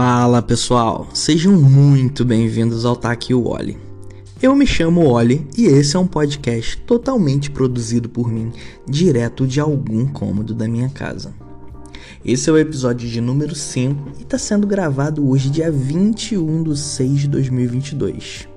Fala pessoal, sejam muito bem-vindos ao Taque o Oli. Eu me chamo Oli e esse é um podcast totalmente produzido por mim, direto de algum cômodo da minha casa. Esse é o episódio de número 5 e está sendo gravado hoje, dia 21 de 6 de 2022.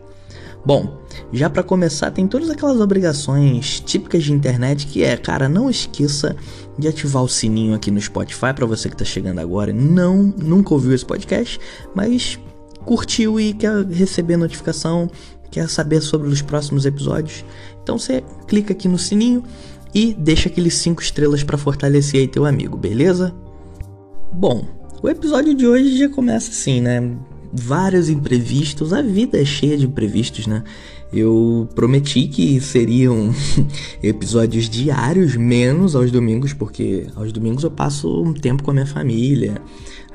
Bom, já para começar, tem todas aquelas obrigações típicas de internet que é, cara, não esqueça de ativar o sininho aqui no Spotify para você que tá chegando agora, não nunca ouviu esse podcast, mas curtiu e quer receber notificação, quer saber sobre os próximos episódios. Então você clica aqui no sininho e deixa aqueles 5 estrelas para fortalecer aí teu amigo, beleza? Bom, o episódio de hoje já começa assim, né? Vários imprevistos, a vida é cheia de imprevistos, né? Eu prometi que seriam episódios diários, menos aos domingos, porque aos domingos eu passo um tempo com a minha família.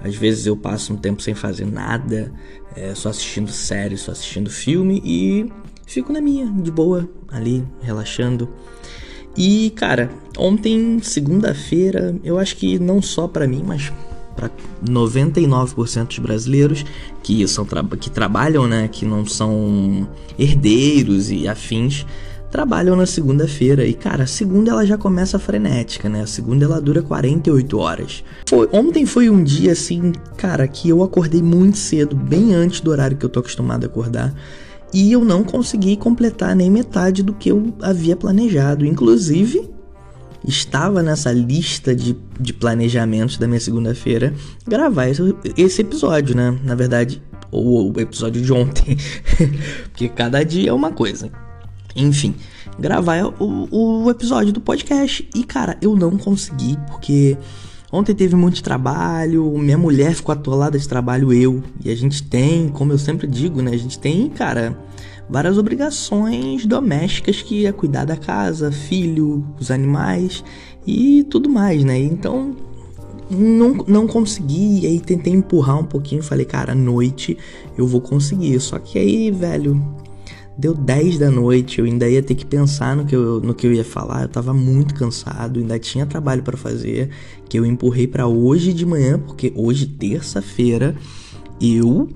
Às vezes eu passo um tempo sem fazer nada, é, só assistindo série, só assistindo filme e fico na minha, de boa, ali, relaxando. E, cara, ontem, segunda-feira, eu acho que não só para mim, mas para 99% dos brasileiros que são que trabalham, né, que não são herdeiros e afins, trabalham na segunda-feira. E cara, a segunda ela já começa frenética, né? A segunda ela dura 48 horas. Foi, ontem foi um dia assim, cara, que eu acordei muito cedo, bem antes do horário que eu tô acostumado a acordar. E eu não consegui completar nem metade do que eu havia planejado. Inclusive, estava nessa lista de, de planejamentos da minha segunda-feira gravar esse, esse episódio, né? Na verdade, ou o episódio de ontem, porque cada dia é uma coisa. Enfim, gravar o, o episódio do podcast. E cara, eu não consegui porque ontem teve muito trabalho, minha mulher ficou atolada de trabalho, eu. E a gente tem, como eu sempre digo, né? A gente tem, cara várias obrigações domésticas que é cuidar da casa, filho, os animais e tudo mais, né? Então não, não consegui, e aí tentei empurrar um pouquinho, falei, cara, à noite eu vou conseguir. Só que aí, velho, deu 10 da noite, eu ainda ia ter que pensar no que eu, no que eu ia falar, eu tava muito cansado, ainda tinha trabalho para fazer, que eu empurrei para hoje de manhã, porque hoje, terça-feira, eu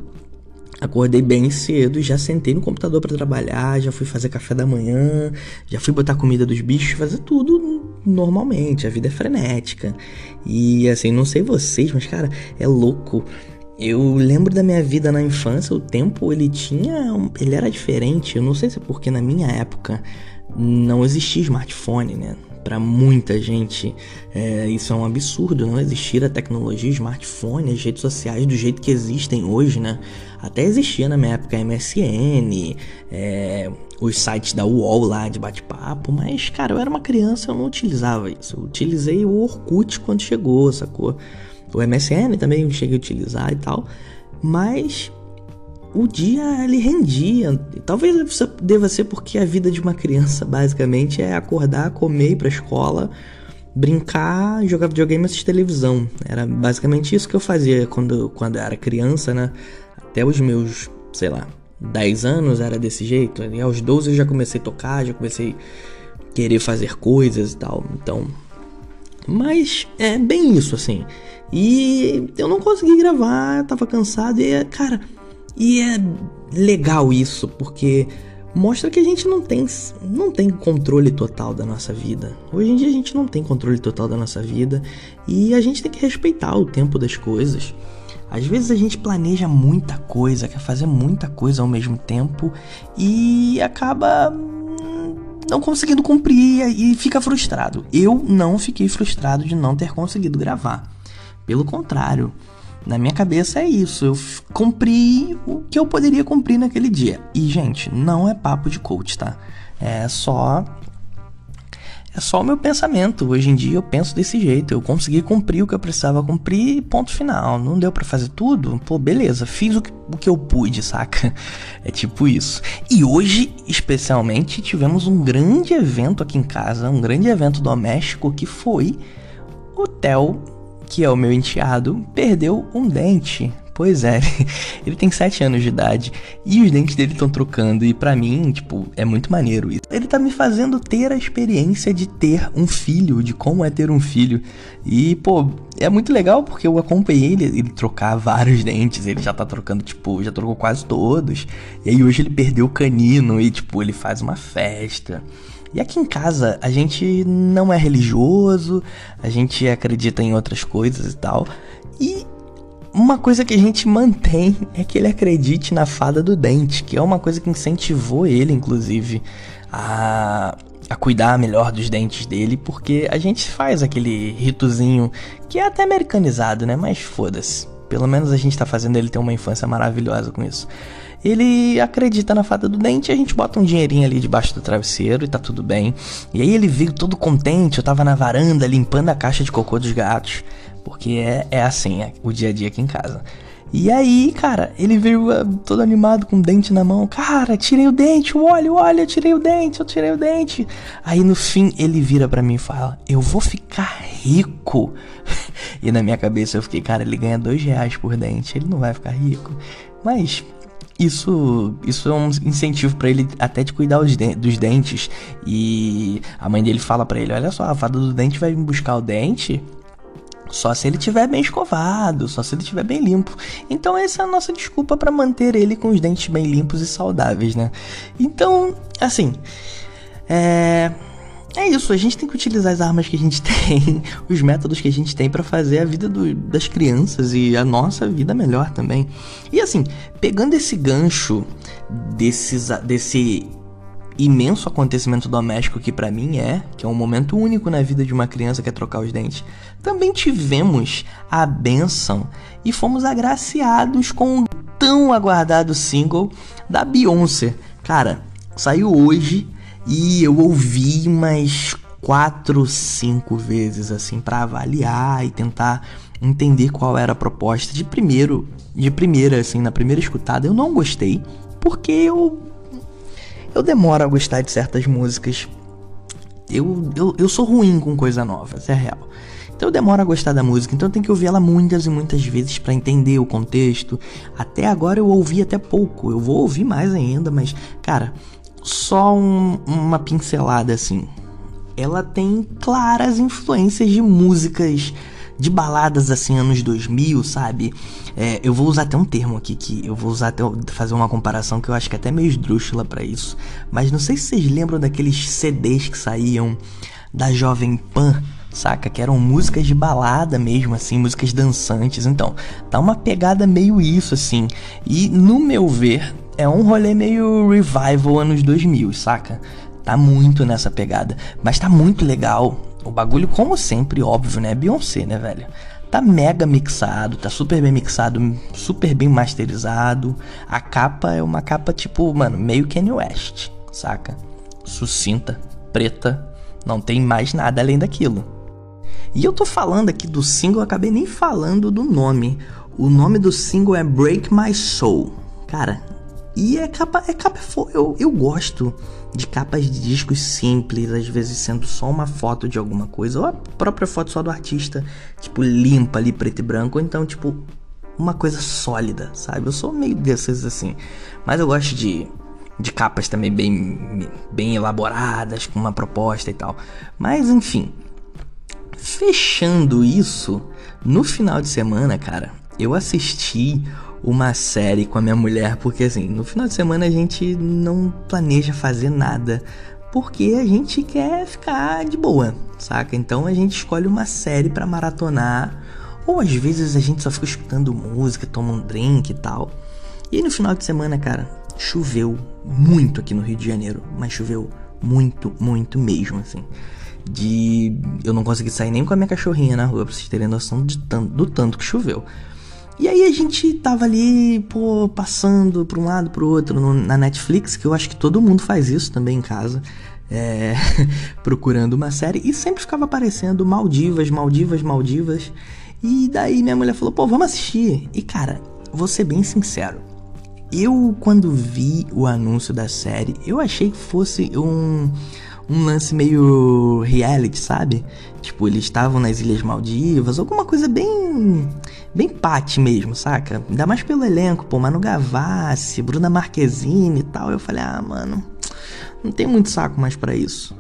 Acordei bem cedo, já sentei no computador para trabalhar, já fui fazer café da manhã, já fui botar comida dos bichos, fazer tudo normalmente. A vida é frenética. E assim, não sei vocês, mas cara, é louco. Eu lembro da minha vida na infância, o tempo ele tinha, ele era diferente. Eu não sei se é porque na minha época não existia smartphone, né? Para muita gente é, isso é um absurdo não existir a tecnologia, smartphone, as redes sociais do jeito que existem hoje, né? Até existia na minha época MSN, é, os sites da UOL lá de bate-papo, mas cara, eu era uma criança, eu não utilizava isso. Eu utilizei o Orkut quando chegou, sacou? O MSN também eu cheguei a utilizar e tal, mas o dia ele rendia. Talvez deva ser porque a vida de uma criança basicamente é acordar, comer, ir pra escola, brincar, jogar videogame e assistir televisão. Era basicamente isso que eu fazia quando, quando eu era criança, né? Até os meus, sei lá, 10 anos era desse jeito. E aos 12 eu já comecei a tocar, já comecei a querer fazer coisas e tal. Então. Mas é bem isso, assim. E eu não consegui gravar, tava cansado e, cara e é legal isso, porque mostra que a gente não tem, não tem controle total da nossa vida. Hoje em dia a gente não tem controle total da nossa vida e a gente tem que respeitar o tempo das coisas. Às vezes a gente planeja muita coisa, quer fazer muita coisa ao mesmo tempo e acaba hum, não conseguindo cumprir e fica frustrado. Eu não fiquei frustrado de não ter conseguido gravar. Pelo contrário, na minha cabeça é isso. Eu cumpri o que eu poderia cumprir naquele dia. E, gente, não é papo de coach, tá? É só. É só o meu pensamento. Hoje em dia eu penso desse jeito. Eu consegui cumprir o que eu precisava cumprir ponto final. Não deu para fazer tudo? Pô, beleza. Fiz o que, o que eu pude, saca? É tipo isso. E hoje, especialmente, tivemos um grande evento aqui em casa. Um grande evento doméstico que foi o Theo que é o meu enteado, perdeu um dente. Pois é, ele tem 7 anos de idade e os dentes dele estão trocando e para mim, tipo, é muito maneiro isso. Ele tá me fazendo ter a experiência de ter um filho, de como é ter um filho. E, pô, é muito legal porque eu acompanhei ele, ele trocar vários dentes, ele já tá trocando, tipo, já trocou quase todos. E aí hoje ele perdeu o canino e, tipo, ele faz uma festa. E aqui em casa a gente não é religioso, a gente acredita em outras coisas e tal. E uma coisa que a gente mantém é que ele acredite na fada do dente, que é uma coisa que incentivou ele, inclusive, a, a cuidar melhor dos dentes dele, porque a gente faz aquele ritozinho que é até americanizado, né? Mas foda-se. Pelo menos a gente tá fazendo ele ter uma infância maravilhosa com isso. Ele acredita na fada do dente, a gente bota um dinheirinho ali debaixo do travesseiro e tá tudo bem. E aí ele veio todo contente, eu tava na varanda limpando a caixa de cocô dos gatos. Porque é, é assim, é o dia a dia aqui em casa. E aí, cara, ele veio uh, todo animado com o dente na mão. Cara, tirei o dente, olha, olha, eu tirei o dente, eu tirei o dente. Aí no fim ele vira para mim e fala: Eu vou ficar rico. e na minha cabeça eu fiquei, cara, ele ganha dois reais por dente, ele não vai ficar rico. Mas isso, isso é um incentivo para ele até de cuidar dos dentes. E a mãe dele fala para ele: Olha só, a fada do dente vai me buscar o dente só se ele tiver bem escovado, só se ele tiver bem limpo. Então essa é a nossa desculpa para manter ele com os dentes bem limpos e saudáveis, né? Então, assim, é é isso, a gente tem que utilizar as armas que a gente tem, os métodos que a gente tem para fazer a vida do, das crianças e a nossa vida melhor também. E assim, pegando esse gancho desses, desse imenso acontecimento doméstico que para mim é, que é um momento único na vida de uma criança que é trocar os dentes, também tivemos a benção e fomos agraciados com o tão aguardado single da Beyoncé. Cara, saiu hoje e eu ouvi umas quatro, cinco vezes assim para avaliar e tentar entender qual era a proposta. De primeiro, de primeira assim, na primeira escutada, eu não gostei, porque eu eu demoro a gostar de certas músicas. Eu, eu, eu sou ruim com coisa nova, isso é real. Então eu demoro a gostar da música, então eu tenho que ouvir ela muitas e muitas vezes para entender o contexto. Até agora eu ouvi até pouco, eu vou ouvir mais ainda, mas cara, só um, uma pincelada assim. Ela tem claras influências de músicas de baladas assim, anos 2000, sabe? É, eu vou usar até um termo aqui que eu vou usar até fazer uma comparação que eu acho que é até meio esdrúxula para isso. Mas não sei se vocês lembram daqueles CDs que saíam da Jovem Pan, saca? Que eram músicas de balada mesmo, assim, músicas dançantes. Então, tá uma pegada meio isso, assim. E no meu ver, é um rolê meio revival anos 2000, saca? Tá muito nessa pegada. Mas tá muito legal o bagulho, como sempre, óbvio, né? Beyoncé, né, velho? Tá mega mixado, tá super bem mixado, super bem masterizado. A capa é uma capa tipo, mano, meio Kanye West, saca? Sucinta, preta, não tem mais nada além daquilo. E eu tô falando aqui do single, acabei nem falando do nome. O nome do single é Break My Soul. Cara, e é capa, é capa, eu, eu gosto de capas de discos simples, às vezes sendo só uma foto de alguma coisa, ou a própria foto só do artista, tipo, limpa ali, preto e branco, ou então, tipo, uma coisa sólida, sabe? Eu sou meio desses assim. Mas eu gosto de, de capas também bem, bem elaboradas, com uma proposta e tal. Mas enfim, fechando isso, no final de semana, cara, eu assisti uma série com a minha mulher, porque assim, no final de semana a gente não planeja fazer nada, porque a gente quer ficar de boa, saca? Então a gente escolhe uma série para maratonar, ou às vezes a gente só fica escutando música, toma um drink e tal. E no final de semana, cara, choveu muito aqui no Rio de Janeiro, mas choveu muito, muito mesmo, assim. De eu não consegui sair nem com a minha cachorrinha na rua, pra vocês terem noção de tanto, do tanto que choveu. E aí a gente tava ali, pô, passando pra um lado pro outro no, na Netflix, que eu acho que todo mundo faz isso também em casa. É, procurando uma série e sempre ficava aparecendo Maldivas, Maldivas, Maldivas. E daí minha mulher falou: pô, vamos assistir. E cara, vou ser bem sincero. Eu, quando vi o anúncio da série, eu achei que fosse um, um lance meio reality, sabe? Tipo, eles estavam nas Ilhas Maldivas, alguma coisa bem bem pate mesmo, saca? Ainda mais pelo elenco, pô, Manu Gavassi, Bruna Marquezine e tal. Eu falei, ah, mano, não tem muito saco mais para isso.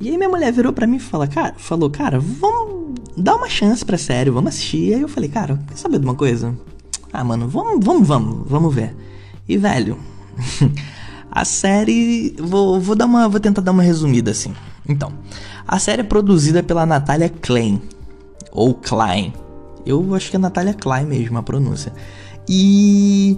E aí minha mulher virou para mim e falou, cara, falou, cara, vamos dar uma chance pra série, vamos assistir. E aí eu falei, cara, quer saber de uma coisa? Ah, mano, vamos, vamos, vamos, vamos ver. E velho, a série, vou, vou dar uma, vou tentar dar uma resumida assim. Então, a série é produzida pela Natalia Klein ou Klein. Eu acho que é Natalia Klein mesmo a pronúncia. E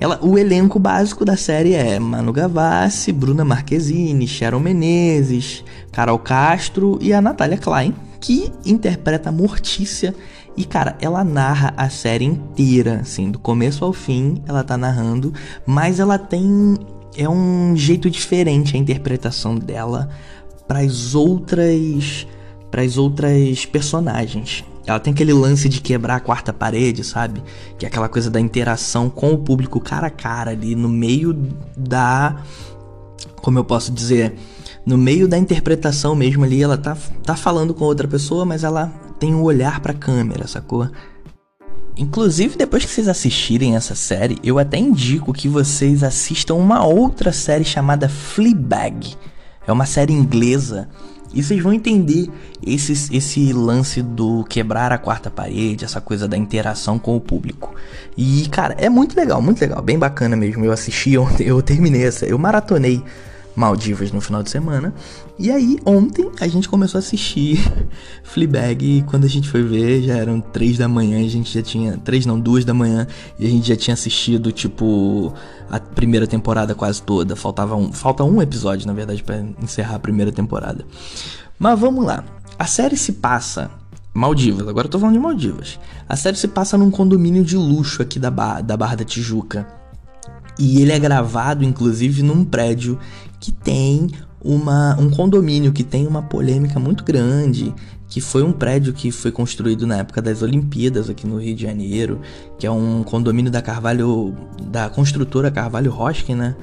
ela, o elenco básico da série é Manu Gavassi, Bruna Marquezine, Sharon Menezes, Carol Castro e a Natália Klein, que interpreta Mortícia. E, cara, ela narra a série inteira, assim, do começo ao fim, ela tá narrando, mas ela tem. É um jeito diferente a interpretação dela para as outras. para as outras personagens. Ela tem aquele lance de quebrar a quarta parede, sabe? Que é aquela coisa da interação com o público cara a cara ali no meio da. Como eu posso dizer? No meio da interpretação mesmo ali, ela tá, tá falando com outra pessoa, mas ela tem um olhar pra câmera, sacou? Inclusive, depois que vocês assistirem essa série, eu até indico que vocês assistam uma outra série chamada Fleabag. É uma série inglesa e vocês vão entender esse, esse lance do quebrar a quarta parede, essa coisa da interação com o público. E, cara, é muito legal, muito legal, bem bacana mesmo. Eu assisti ontem, eu terminei essa, eu maratonei Maldivas no final de semana. E aí, ontem a gente começou a assistir Fleabag e quando a gente foi ver, já eram três da manhã, a gente já tinha, três não, duas da manhã, e a gente já tinha assistido, tipo, a primeira temporada quase toda. Faltava um, falta um episódio, na verdade, para encerrar a primeira temporada. Mas vamos lá. A série se passa Maldivas, agora eu tô falando de Maldivas. A série se passa num condomínio de luxo aqui da, Barra, da Barra da Tijuca. E ele é gravado, inclusive, num prédio que tem uma, um condomínio que tem uma polêmica muito grande, que foi um prédio que foi construído na época das Olimpíadas aqui no Rio de Janeiro, que é um condomínio da Carvalho, da construtora Carvalho Hoskin, né?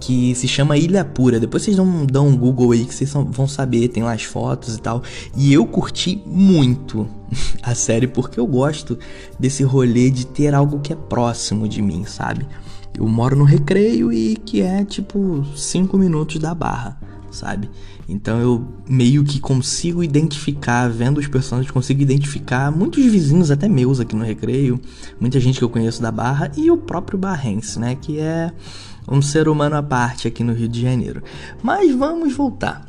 Que se chama Ilha Pura. Depois vocês dão, dão um Google aí que vocês vão saber, tem lá as fotos e tal. E eu curti muito a série porque eu gosto desse rolê de ter algo que é próximo de mim, sabe? Eu moro no recreio e que é tipo 5 minutos da barra, sabe? Então eu meio que consigo identificar, vendo os personagens, consigo identificar muitos vizinhos, até meus aqui no recreio, muita gente que eu conheço da barra e o próprio barrense, né? Que é um ser humano à parte aqui no Rio de Janeiro. Mas vamos voltar.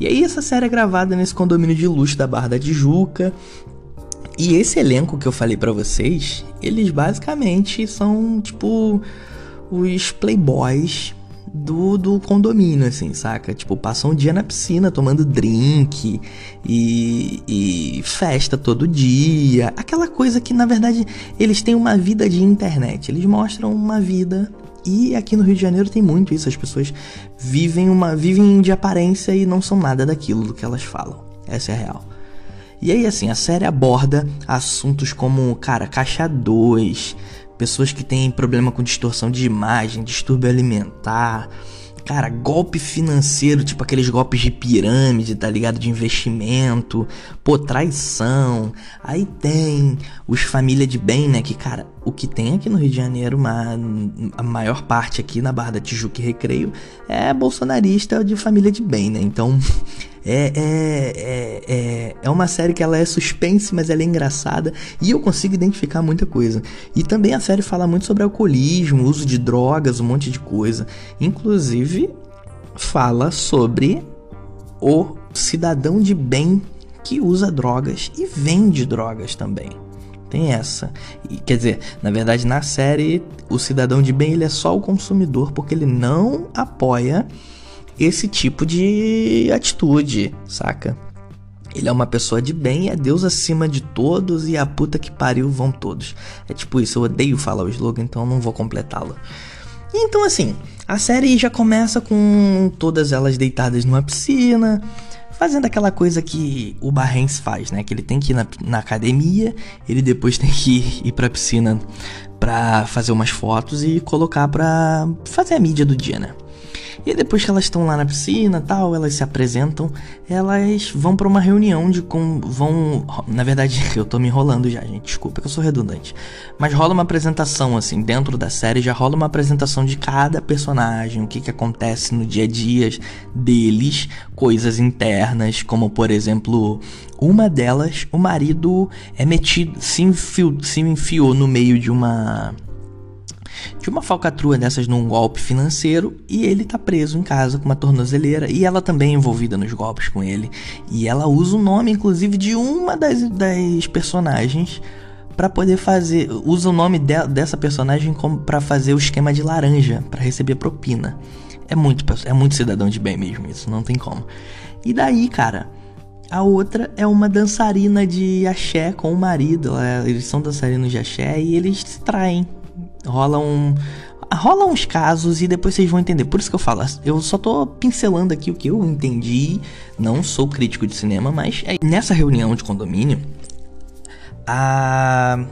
E aí essa série é gravada nesse condomínio de luxo da Barra da Tijuca. E esse elenco que eu falei para vocês, eles basicamente são tipo os playboys do, do condomínio, assim, saca? Tipo, passam um dia na piscina tomando drink e, e festa todo dia. Aquela coisa que, na verdade, eles têm uma vida de internet. Eles mostram uma vida. E aqui no Rio de Janeiro tem muito isso. As pessoas vivem uma vivem de aparência e não são nada daquilo do que elas falam. Essa é a real. E aí, assim, a série aborda assuntos como, cara, caixa 2, pessoas que têm problema com distorção de imagem, distúrbio alimentar, cara, golpe financeiro, tipo aqueles golpes de pirâmide, tá ligado? De investimento, pô, traição. Aí tem os família de bem, né? Que, cara, o que tem aqui no Rio de Janeiro, uma, a maior parte aqui na Barra da Tijuca e Recreio, é bolsonarista de família de bem, né? Então. É, é, é, é, é uma série que ela é suspense, mas ela é engraçada e eu consigo identificar muita coisa. E também a série fala muito sobre alcoolismo, uso de drogas, um monte de coisa. Inclusive, fala sobre o cidadão de bem que usa drogas e vende drogas também. Tem essa. E, quer dizer, na verdade, na série, o cidadão de bem ele é só o consumidor porque ele não apoia esse tipo de atitude, saca? Ele é uma pessoa de bem, é Deus acima de todos e a puta que pariu vão todos. É tipo isso, eu odeio falar o slogan, então eu não vou completá-lo. Então assim, a série já começa com todas elas deitadas numa piscina, fazendo aquela coisa que o Barrens faz, né? Que ele tem que ir na, na academia, ele depois tem que ir pra piscina pra fazer umas fotos e colocar pra fazer a mídia do dia, né? E depois que elas estão lá na piscina tal, elas se apresentam, elas vão para uma reunião de com. vão. Na verdade, eu tô me enrolando já, gente. Desculpa que eu sou redundante. Mas rola uma apresentação, assim, dentro da série já rola uma apresentação de cada personagem, o que, que acontece no dia a dia deles, coisas internas, como por exemplo, uma delas, o marido é metido, se enfiou, se enfiou no meio de uma de uma falcatrua dessas num golpe financeiro e ele tá preso em casa com uma tornozeleira e ela também é envolvida nos golpes com ele. E ela usa o nome, inclusive, de uma das, das personagens para poder fazer. Usa o nome de, dessa personagem para fazer o esquema de laranja, para receber propina. É muito, é muito cidadão de bem mesmo isso, não tem como. E daí, cara. A outra é uma dançarina de axé com o marido. Eles são dançarinos de axé e eles se traem rola um rola uns casos e depois vocês vão entender. Por isso que eu falo, eu só tô pincelando aqui o que eu entendi. Não sou crítico de cinema, mas é, nessa reunião de condomínio, a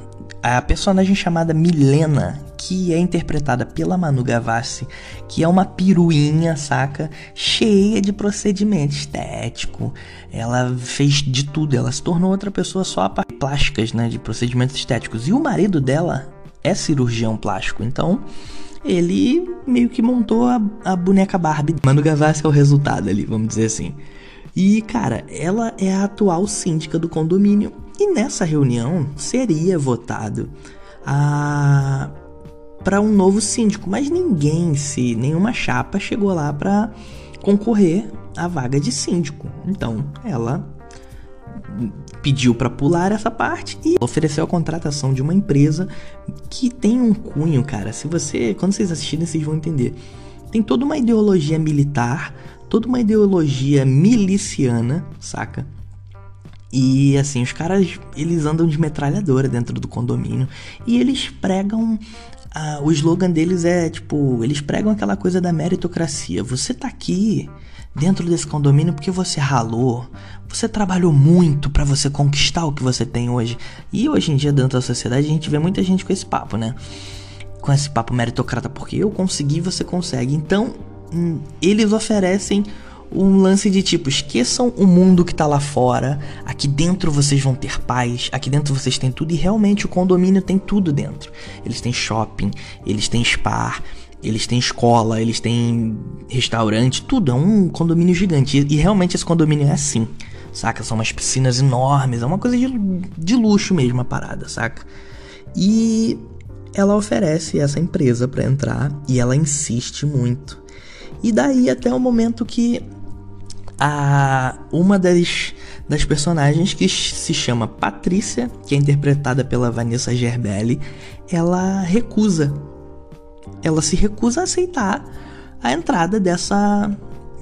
a personagem chamada Milena, que é interpretada pela Manu Gavassi, que é uma piruinha, saca? Cheia de procedimento estético. Ela fez de tudo, ela se tornou outra pessoa só a plásticas, né, de procedimentos estéticos. E o marido dela é cirurgião plástico, então ele meio que montou a, a boneca Barbie. Manu Gavassi é o resultado ali, vamos dizer assim. E, cara, ela é a atual síndica do condomínio. E nessa reunião seria votado a para um novo síndico, mas ninguém se nenhuma chapa chegou lá para concorrer à vaga de síndico. Então, ela pediu para pular essa parte e ofereceu a contratação de uma empresa que tem um cunho, cara. Se você, quando vocês assistirem, vocês vão entender. Tem toda uma ideologia militar, toda uma ideologia miliciana, saca? E assim, os caras, eles andam de metralhadora dentro do condomínio e eles pregam ah, o slogan deles é tipo, eles pregam aquela coisa da meritocracia. Você tá aqui dentro desse condomínio porque você ralou, você trabalhou muito para você conquistar o que você tem hoje. E hoje em dia, dentro da sociedade, a gente vê muita gente com esse papo, né? Com esse papo meritocrata, porque eu consegui, você consegue. Então, hum, eles oferecem um lance de tipo, esqueçam o mundo que tá lá fora, aqui dentro vocês vão ter paz, aqui dentro vocês têm tudo e realmente o condomínio tem tudo dentro. Eles têm shopping, eles têm spa, eles têm escola, eles têm restaurante, tudo, é um condomínio gigante e, realmente esse condomínio é assim. Saca? São umas piscinas enormes, é uma coisa de, de luxo mesmo a parada, saca? E ela oferece essa empresa para entrar e ela insiste muito. E daí até o momento que a uma das, das personagens que se chama Patrícia, que é interpretada pela Vanessa Gerbelli, ela recusa. Ela se recusa a aceitar a entrada dessa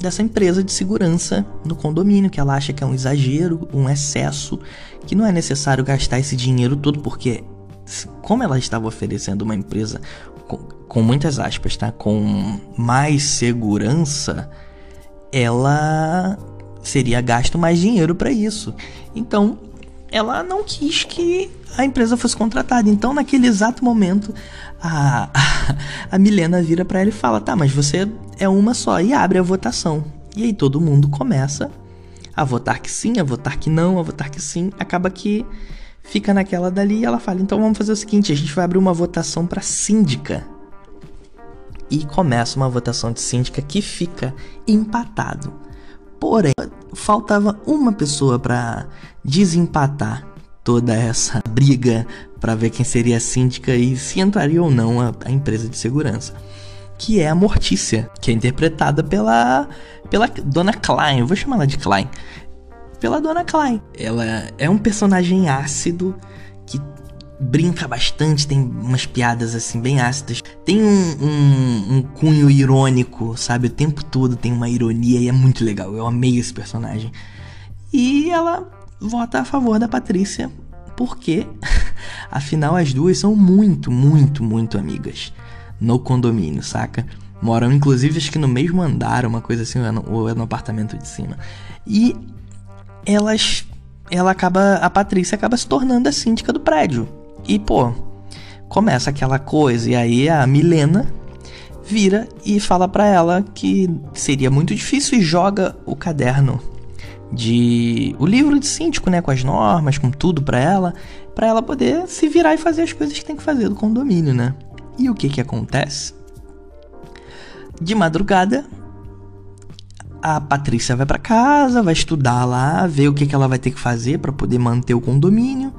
dessa empresa de segurança no condomínio, que ela acha que é um exagero, um excesso, que não é necessário gastar esse dinheiro todo porque como ela estava oferecendo uma empresa com, com muitas aspas, tá? Com mais segurança, ela seria gasto mais dinheiro para isso. Então, ela não quis que a empresa fosse contratada. Então, naquele exato momento, a, a, Milena vira para ela e fala: Tá, mas você é uma só. E abre a votação. E aí todo mundo começa a votar que sim, a votar que não, a votar que sim. Acaba que fica naquela dali e ela fala: Então vamos fazer o seguinte: a gente vai abrir uma votação para síndica e começa uma votação de síndica que fica empatado. Porém, faltava uma pessoa para desempatar toda essa briga para ver quem seria a síndica e se entraria ou não a, a, empresa de segurança. Que é a Mortícia, que é interpretada pela, pela Dona Klein. Eu vou chamar ela de Klein. Pela Dona Klein. Ela é um personagem ácido que brinca bastante, tem umas piadas assim bem ácidas. Tem um, um, um, cunho irônico, sabe? O tempo todo tem uma ironia e é muito legal. Eu amei esse personagem. E ela vota a favor da Patrícia, porque afinal as duas são muito, muito, muito amigas no condomínio, saca? Moram inclusive acho que no mesmo andar, uma coisa assim, ou é no apartamento de cima. E elas ela acaba a Patrícia acaba se tornando a síndica do prédio. E, pô, começa aquela coisa. E aí a Milena vira e fala para ela que seria muito difícil e joga o caderno de o livro de síndico, né, com as normas, com tudo para ela, para ela poder se virar e fazer as coisas que tem que fazer do condomínio, né? E o que que acontece? De madrugada, a Patrícia vai para casa, vai estudar lá, ver o que que ela vai ter que fazer para poder manter o condomínio.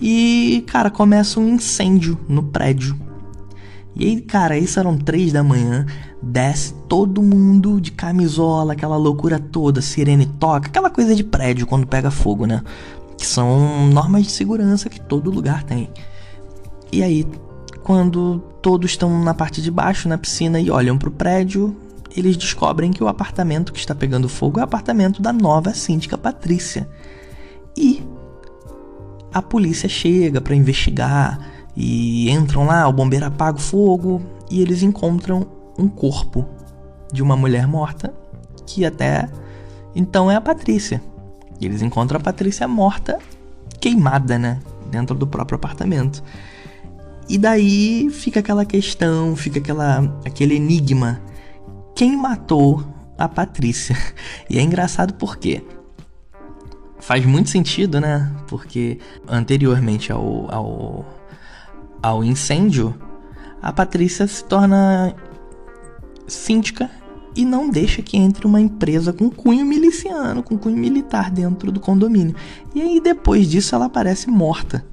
E, cara, começa um incêndio no prédio. E aí, cara, isso eram três da manhã desce todo mundo de camisola, aquela loucura toda, sirene toca, aquela coisa de prédio quando pega fogo, né? Que são normas de segurança que todo lugar tem. E aí, quando todos estão na parte de baixo, na piscina, e olham pro prédio, eles descobrem que o apartamento que está pegando fogo é o apartamento da nova síndica Patrícia. E a polícia chega para investigar e entram lá, o bombeiro apaga o fogo e eles encontram um corpo de uma mulher morta, que até então é a Patrícia. E eles encontram a Patrícia morta, queimada, né? Dentro do próprio apartamento. E daí fica aquela questão, fica aquela, aquele enigma. Quem matou a Patrícia? E é engraçado porque faz muito sentido, né? Porque anteriormente ao, ao, ao incêndio, a Patrícia se torna síndica e não deixa que entre uma empresa com cunho miliciano, com cunho militar dentro do condomínio. E aí depois disso ela aparece morta.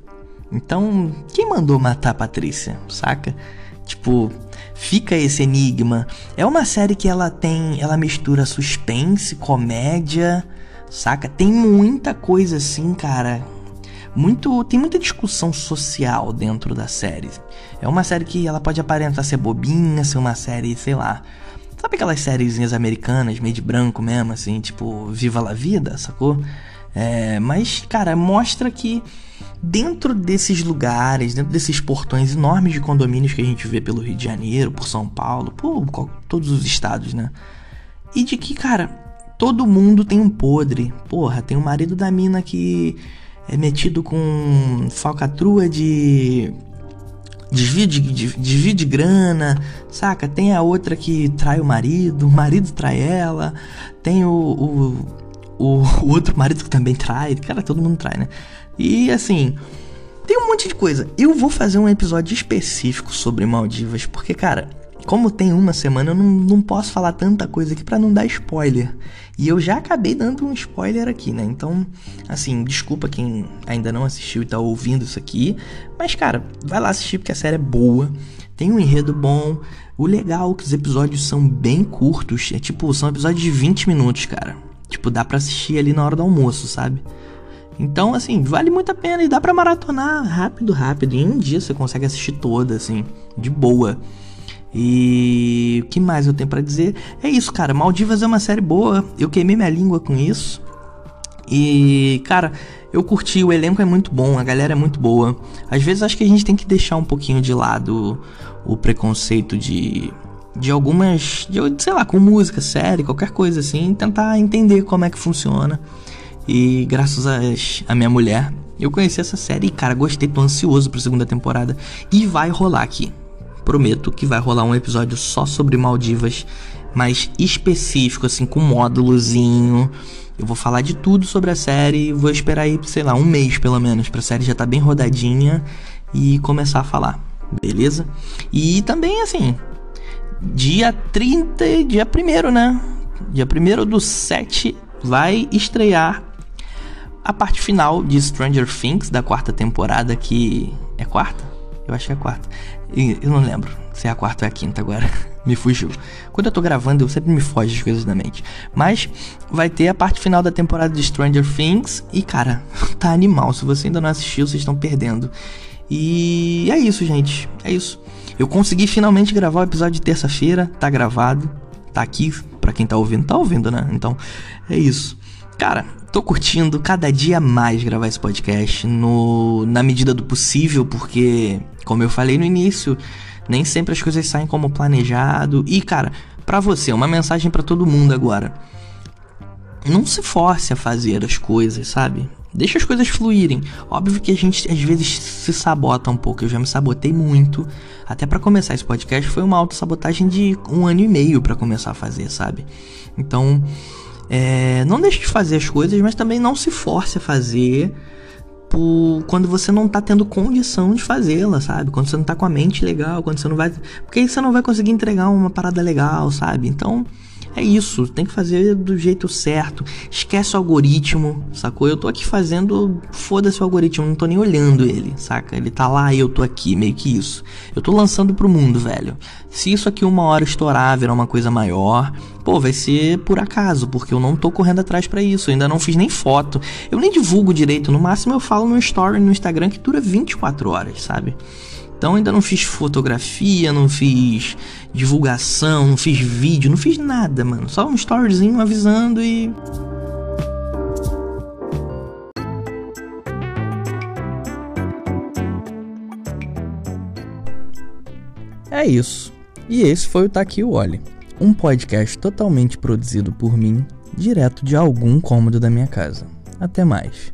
Então, quem mandou matar a Patrícia, saca? Tipo, fica esse enigma. É uma série que ela tem, ela mistura suspense, comédia, saca? Tem muita coisa assim, cara. Muito, tem muita discussão social dentro da série. É uma série que ela pode aparentar ser bobinha, ser uma série, sei lá. Sabe aquelas sériezinhas americanas, meio de branco mesmo, assim, tipo Viva la Vida, sacou? É, mas, cara, mostra que dentro desses lugares, dentro desses portões enormes de condomínios que a gente vê pelo Rio de Janeiro, por São Paulo, por todos os estados, né? E de que, cara, todo mundo tem um podre. Porra, tem o marido da mina que é metido com falcatrua de desvio de, de, desvio de grana, saca? Tem a outra que trai o marido, o marido trai ela, tem o, o, o, o outro marido que também trai, cara, todo mundo trai, né? E assim, tem um monte de coisa. Eu vou fazer um episódio específico sobre Maldivas, porque, cara, como tem uma semana, eu não, não posso falar tanta coisa aqui para não dar spoiler. E eu já acabei dando um spoiler aqui, né? Então, assim, desculpa quem ainda não assistiu e tá ouvindo isso aqui. Mas, cara, vai lá assistir porque a série é boa. Tem um enredo bom. O legal é que os episódios são bem curtos. É tipo, são episódios de 20 minutos, cara. Tipo, dá pra assistir ali na hora do almoço, sabe? Então, assim, vale muito a pena e dá pra maratonar rápido, rápido. Em um dia você consegue assistir toda, assim, de boa. E o que mais eu tenho para dizer? É isso, cara. Maldivas é uma série boa. Eu queimei minha língua com isso. E, cara, eu curti, o elenco é muito bom, a galera é muito boa. Às vezes acho que a gente tem que deixar um pouquinho de lado o preconceito de de algumas, de, sei lá, com música, série, qualquer coisa assim, tentar entender como é que funciona. E graças a, a minha mulher, eu conheci essa série e, cara, gostei, tô ansioso pra segunda temporada. E vai rolar aqui prometo que vai rolar um episódio só sobre Maldivas, mais específico, assim, com módulozinho. Eu vou falar de tudo sobre a série, vou esperar aí, sei lá, um mês pelo menos, pra série já tá bem rodadinha e começar a falar, beleza? E também, assim, dia 30, dia 1 né? Dia 1 do 7 vai estrear a parte final de Stranger Things da quarta temporada, que é quarta? Eu acho que é a Eu não lembro se é a quarta ou é a quinta agora. me fugiu. Quando eu tô gravando, eu sempre me foge as coisas da mente. Mas vai ter a parte final da temporada de Stranger Things. E, cara, tá animal. Se você ainda não assistiu, vocês estão perdendo. E é isso, gente. É isso. Eu consegui finalmente gravar o episódio de terça-feira. Tá gravado. Tá aqui. Pra quem tá ouvindo, tá ouvindo, né? Então, é isso. Cara, tô curtindo cada dia mais gravar esse podcast no, na medida do possível, porque como eu falei no início, nem sempre as coisas saem como planejado. E, cara, para você, uma mensagem para todo mundo agora. Não se force a fazer as coisas, sabe? Deixa as coisas fluírem. Óbvio que a gente às vezes se sabota um pouco. Eu já me sabotei muito. Até para começar esse podcast foi uma autossabotagem de um ano e meio para começar a fazer, sabe? Então, é, não deixe de fazer as coisas, mas também não se force a fazer por quando você não tá tendo condição de fazê-la, sabe? Quando você não tá com a mente legal, quando você não vai. Porque aí você não vai conseguir entregar uma parada legal, sabe? Então. É isso, tem que fazer do jeito certo. Esquece o algoritmo, sacou? Eu tô aqui fazendo. Foda-se o algoritmo, não tô nem olhando ele, saca? Ele tá lá e eu tô aqui, meio que isso. Eu tô lançando pro mundo, velho. Se isso aqui uma hora estourar, virar uma coisa maior, pô, vai ser por acaso, porque eu não tô correndo atrás para isso. Eu ainda não fiz nem foto. Eu nem divulgo direito. No máximo eu falo no story no Instagram que dura 24 horas, sabe? Então ainda não fiz fotografia, não fiz divulgação, não fiz vídeo, não fiz nada, mano. Só um storyzinho avisando e. É isso. E esse foi o Tá Aqui o Olhe, um podcast totalmente produzido por mim, direto de algum cômodo da minha casa. Até mais.